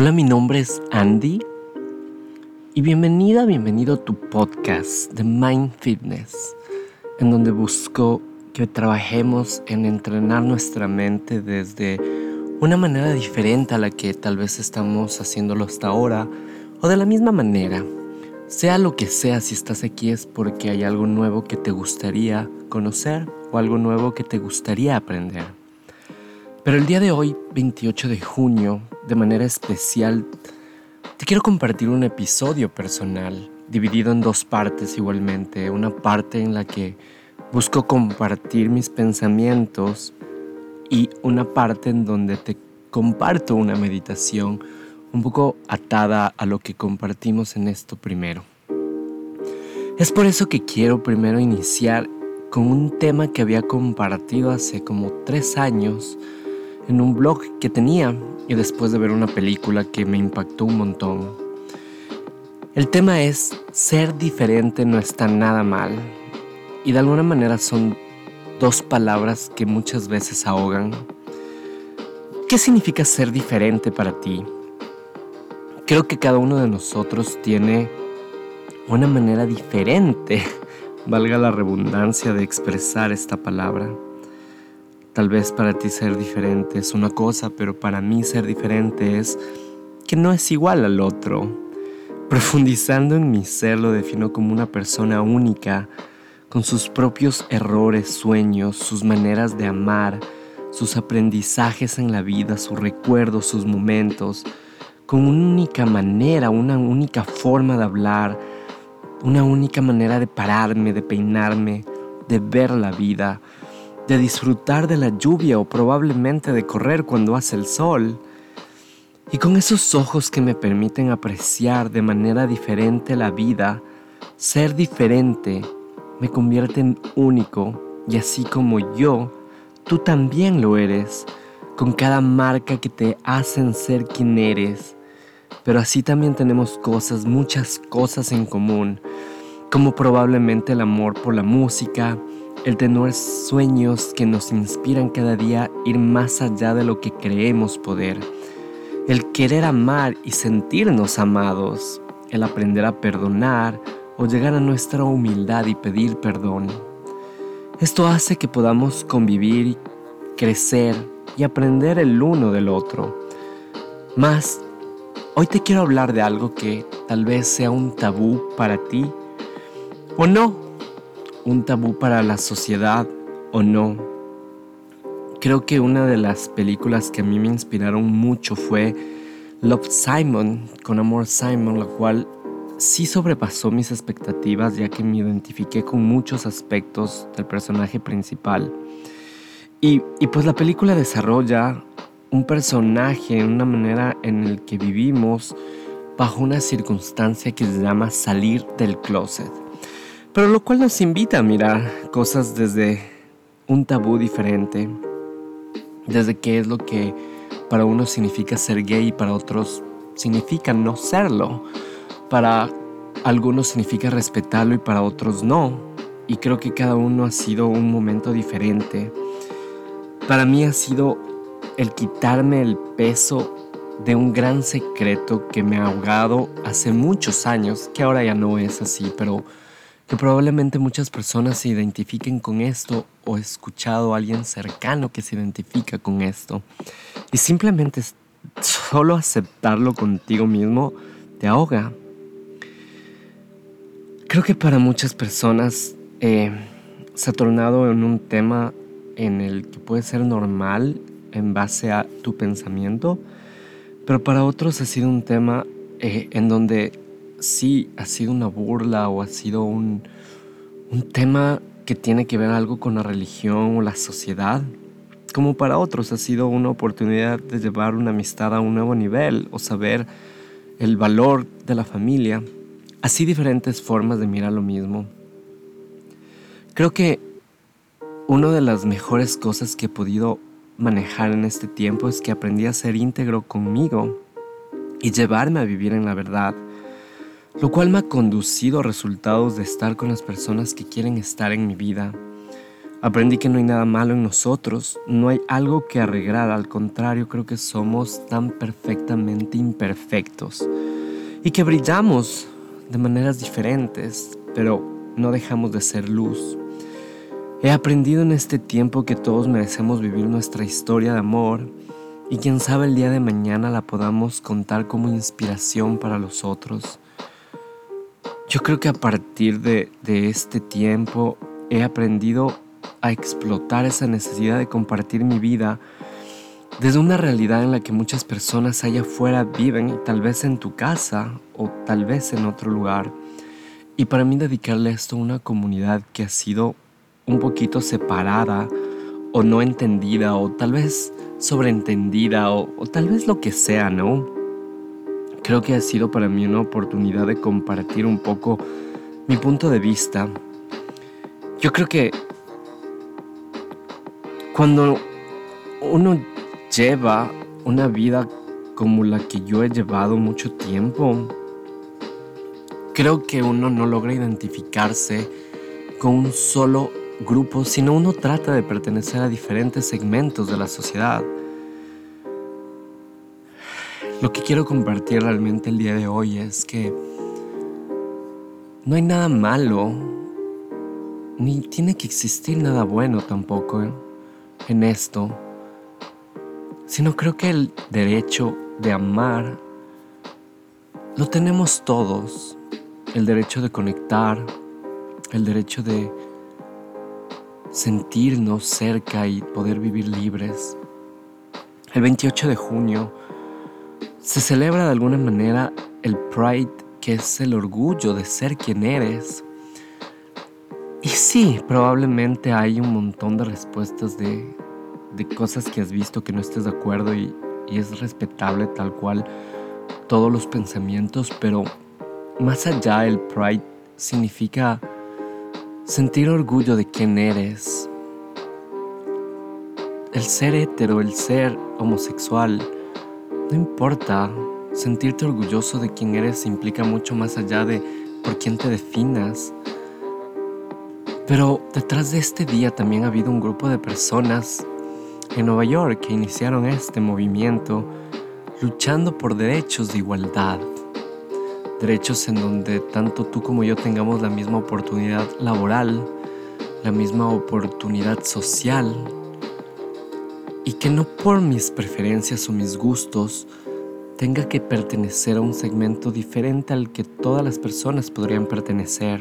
Hola, mi nombre es Andy y bienvenida, bienvenido a tu podcast de Mind Fitness, en donde busco que trabajemos en entrenar nuestra mente desde una manera diferente a la que tal vez estamos haciéndolo hasta ahora o de la misma manera. Sea lo que sea, si estás aquí es porque hay algo nuevo que te gustaría conocer o algo nuevo que te gustaría aprender. Pero el día de hoy, 28 de junio, de manera especial, te quiero compartir un episodio personal, dividido en dos partes igualmente. Una parte en la que busco compartir mis pensamientos y una parte en donde te comparto una meditación un poco atada a lo que compartimos en esto primero. Es por eso que quiero primero iniciar con un tema que había compartido hace como tres años en un blog que tenía y después de ver una película que me impactó un montón. El tema es ser diferente no está nada mal y de alguna manera son dos palabras que muchas veces ahogan. ¿Qué significa ser diferente para ti? Creo que cada uno de nosotros tiene una manera diferente, valga la redundancia, de expresar esta palabra. Tal vez para ti ser diferente es una cosa, pero para mí ser diferente es que no es igual al otro. Profundizando en mi ser lo defino como una persona única, con sus propios errores, sueños, sus maneras de amar, sus aprendizajes en la vida, sus recuerdos, sus momentos, con una única manera, una única forma de hablar, una única manera de pararme, de peinarme, de ver la vida de disfrutar de la lluvia o probablemente de correr cuando hace el sol. Y con esos ojos que me permiten apreciar de manera diferente la vida, ser diferente me convierte en único y así como yo, tú también lo eres, con cada marca que te hacen ser quien eres. Pero así también tenemos cosas, muchas cosas en común, como probablemente el amor por la música, el tener sueños que nos inspiran cada día ir más allá de lo que creemos poder, el querer amar y sentirnos amados, el aprender a perdonar o llegar a nuestra humildad y pedir perdón. Esto hace que podamos convivir, crecer y aprender el uno del otro. Más, hoy te quiero hablar de algo que tal vez sea un tabú para ti o no un tabú para la sociedad o no. Creo que una de las películas que a mí me inspiraron mucho fue Love Simon, con Amor Simon, la cual sí sobrepasó mis expectativas ya que me identifiqué con muchos aspectos del personaje principal. Y, pues la película desarrolla un personaje, una manera en el que vivimos bajo una circunstancia que se llama salir del closet pero lo cual nos invita a mirar cosas desde un tabú diferente, desde qué es lo que para unos significa ser gay y para otros significa no serlo, para algunos significa respetarlo y para otros no, y creo que cada uno ha sido un momento diferente. Para mí ha sido el quitarme el peso de un gran secreto que me ha ahogado hace muchos años, que ahora ya no es así, pero que probablemente muchas personas se identifiquen con esto o he escuchado a alguien cercano que se identifica con esto. Y simplemente solo aceptarlo contigo mismo te ahoga. Creo que para muchas personas eh, se ha tornado en un tema en el que puede ser normal en base a tu pensamiento, pero para otros ha sido un tema eh, en donde sí ha sido una burla o ha sido un, un tema que tiene que ver algo con la religión o la sociedad, como para otros ha sido una oportunidad de llevar una amistad a un nuevo nivel o saber el valor de la familia, así diferentes formas de mirar lo mismo. Creo que una de las mejores cosas que he podido manejar en este tiempo es que aprendí a ser íntegro conmigo y llevarme a vivir en la verdad lo cual me ha conducido a resultados de estar con las personas que quieren estar en mi vida, Aprendí que no hay nada malo en nosotros, no hay algo que arreglar, al contrario creo que somos tan perfectamente imperfectos y que brillamos de maneras diferentes, pero no dejamos de ser luz. He aprendido en este tiempo que todos merecemos vivir nuestra historia de amor y quién sabe el día de mañana la podamos contar como inspiración para los otros. Yo creo que a partir de, de este tiempo he aprendido a explotar esa necesidad de compartir mi vida desde una realidad en la que muchas personas allá afuera viven, tal vez en tu casa o tal vez en otro lugar. Y para mí dedicarle esto a una comunidad que ha sido un poquito separada o no entendida o tal vez sobreentendida o, o tal vez lo que sea, ¿no? Creo que ha sido para mí una oportunidad de compartir un poco mi punto de vista. Yo creo que cuando uno lleva una vida como la que yo he llevado mucho tiempo, creo que uno no logra identificarse con un solo grupo, sino uno trata de pertenecer a diferentes segmentos de la sociedad. Lo que quiero compartir realmente el día de hoy es que no hay nada malo, ni tiene que existir nada bueno tampoco. ¿eh? en esto, sino creo que el derecho de amar lo tenemos todos. El derecho de conectar, el derecho de sentirnos cerca y poder vivir libres. El 28 de junio se celebra de alguna manera el Pride, que es el orgullo de ser quien eres. Y sí, probablemente hay un montón de respuestas de, cosas que has visto que no estés de acuerdo y, es respetable tal cual todos los pensamientos, pero más allá el pride significa sentir orgullo de quién eres. El ser hetero, el ser homosexual, no importa. Sentirte orgulloso de quién eres implica mucho más allá de por quién te definas pero detrás de este día también ha habido un grupo de personas en Nueva York que iniciaron este movimiento luchando por derechos de igualdad. Derechos en donde tanto tú como yo tengamos la misma oportunidad laboral, la misma oportunidad social y que no por mis preferencias o mis gustos tenga que pertenecer a un segmento diferente al que todas las personas podrían pertenecer.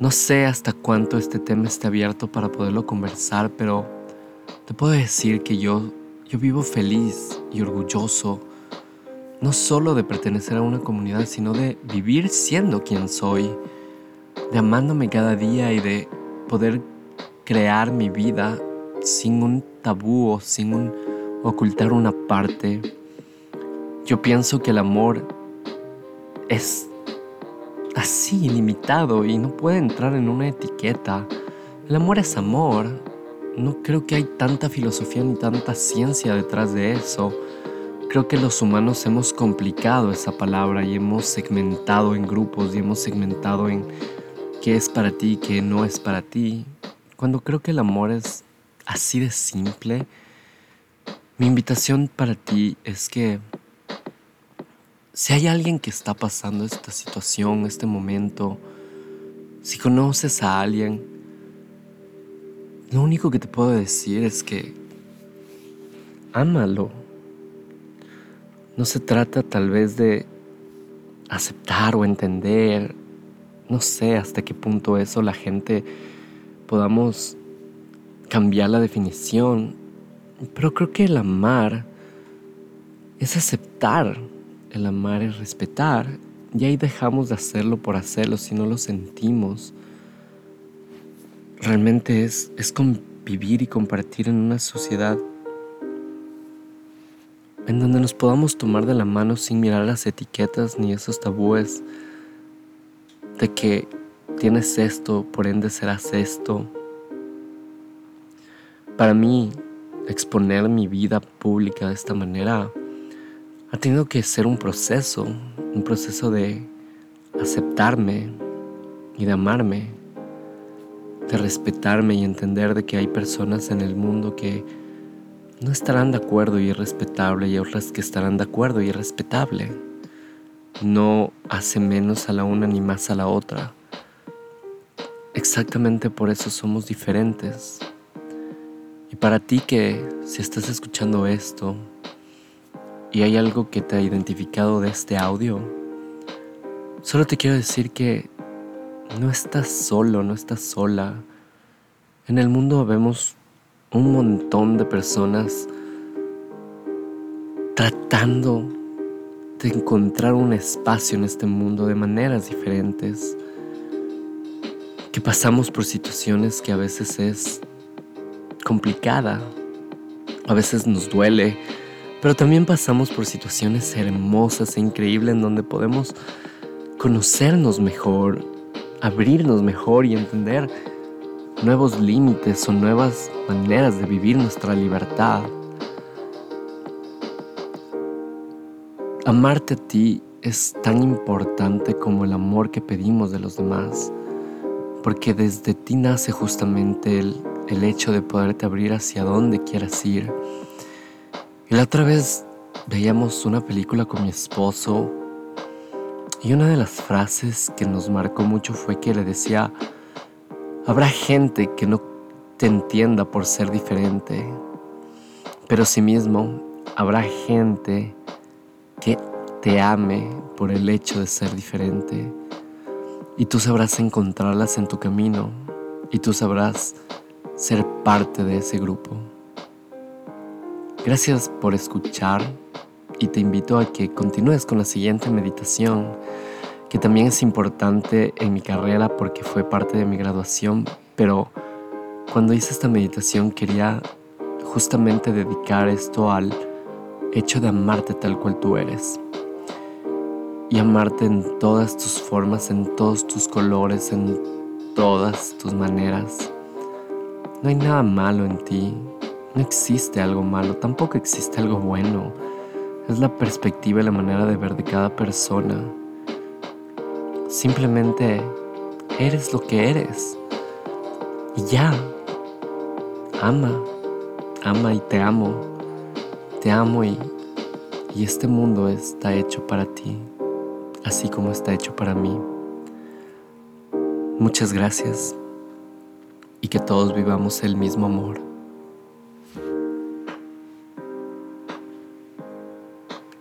No sé hasta cuánto este tema esté abierto para poderlo conversar, pero te puedo decir que yo, yo vivo feliz y orgulloso, no solo de pertenecer a una comunidad, sino de vivir siendo quien soy, de amándome cada día y de poder crear mi vida sin un tabú o sin un, ocultar una parte. Yo pienso que el amor es así, ilimitado y no puede entrar en una etiqueta. El amor es amor. No creo que hay tanta filosofía ni tanta ciencia detrás de eso. Creo que los humanos hemos complicado esa palabra y hemos segmentado en grupos y hemos segmentado en qué es para ti y qué no es para ti. Cuando creo que el amor es así de simple, mi invitación para ti es que si hay alguien que está pasando esta situación, este momento, si conoces a alguien, lo único que te puedo decir es que ámalo. No se trata tal vez de aceptar o entender, no sé hasta qué punto eso la gente podamos cambiar la definición, pero creo que el amar es aceptar el amar es respetar, y ahí dejamos de hacerlo por hacerlo si no lo sentimos. Realmente es, es convivir y compartir en una sociedad en donde nos podamos tomar de la mano sin mirar las etiquetas ni esos tabúes de que tienes esto, por ende serás esto. Para mí, exponer mi vida pública de esta manera ha tenido que ser un proceso, un proceso de aceptarme y de amarme. de respetarme y entender de que hay personas en el mundo que no estarán de acuerdo y es respetable y otras que estarán de acuerdo y es respetable. No hace menos a la una ni más a la otra. Exactamente por eso somos diferentes. Y para ti que si estás escuchando esto y hay algo que te ha identificado de este audio, solo te quiero decir que no estás solo, no estás sola. En el mundo vemos un montón de personas tratando de encontrar un espacio en este mundo de maneras diferentes, que pasamos por situaciones que a veces es complicada, a veces nos duele, pero también pasamos por situaciones hermosas e increíbles en donde podemos conocernos mejor, abrirnos mejor y entender nuevos límites o nuevas maneras de vivir nuestra libertad. Amarte a ti es tan importante como el amor que pedimos de los demás, porque desde ti nace justamente el, el hecho de poderte abrir hacia donde quieras ir. Y la otra vez veíamos una película con mi esposo y una de las frases que nos marcó mucho fue que le decía, habrá gente que no te entienda por ser diferente, pero sí mismo habrá gente que te ame por el hecho de ser diferente. Y tú sabrás encontrarlas en tu camino y tú sabrás ser parte de ese grupo. Gracias por escuchar y te invito a que continúes con la siguiente meditación, que también es importante en mi carrera porque fue parte de mi graduación, pero cuando hice esta meditación quería justamente dedicar esto al hecho de amarte tal cual tú eres. Y amarte en todas tus formas, en todos tus colores, en todas tus maneras. No hay nada malo en ti, no existe algo malo, tampoco existe algo bueno. Es la perspectiva y la manera de ver de cada persona. Simplemente eres lo que eres. Y ya. Ama. Ama y te amo. Te amo y, y este mundo está hecho para ti, así como está hecho para mí. Muchas gracias y que todos vivamos el mismo amor.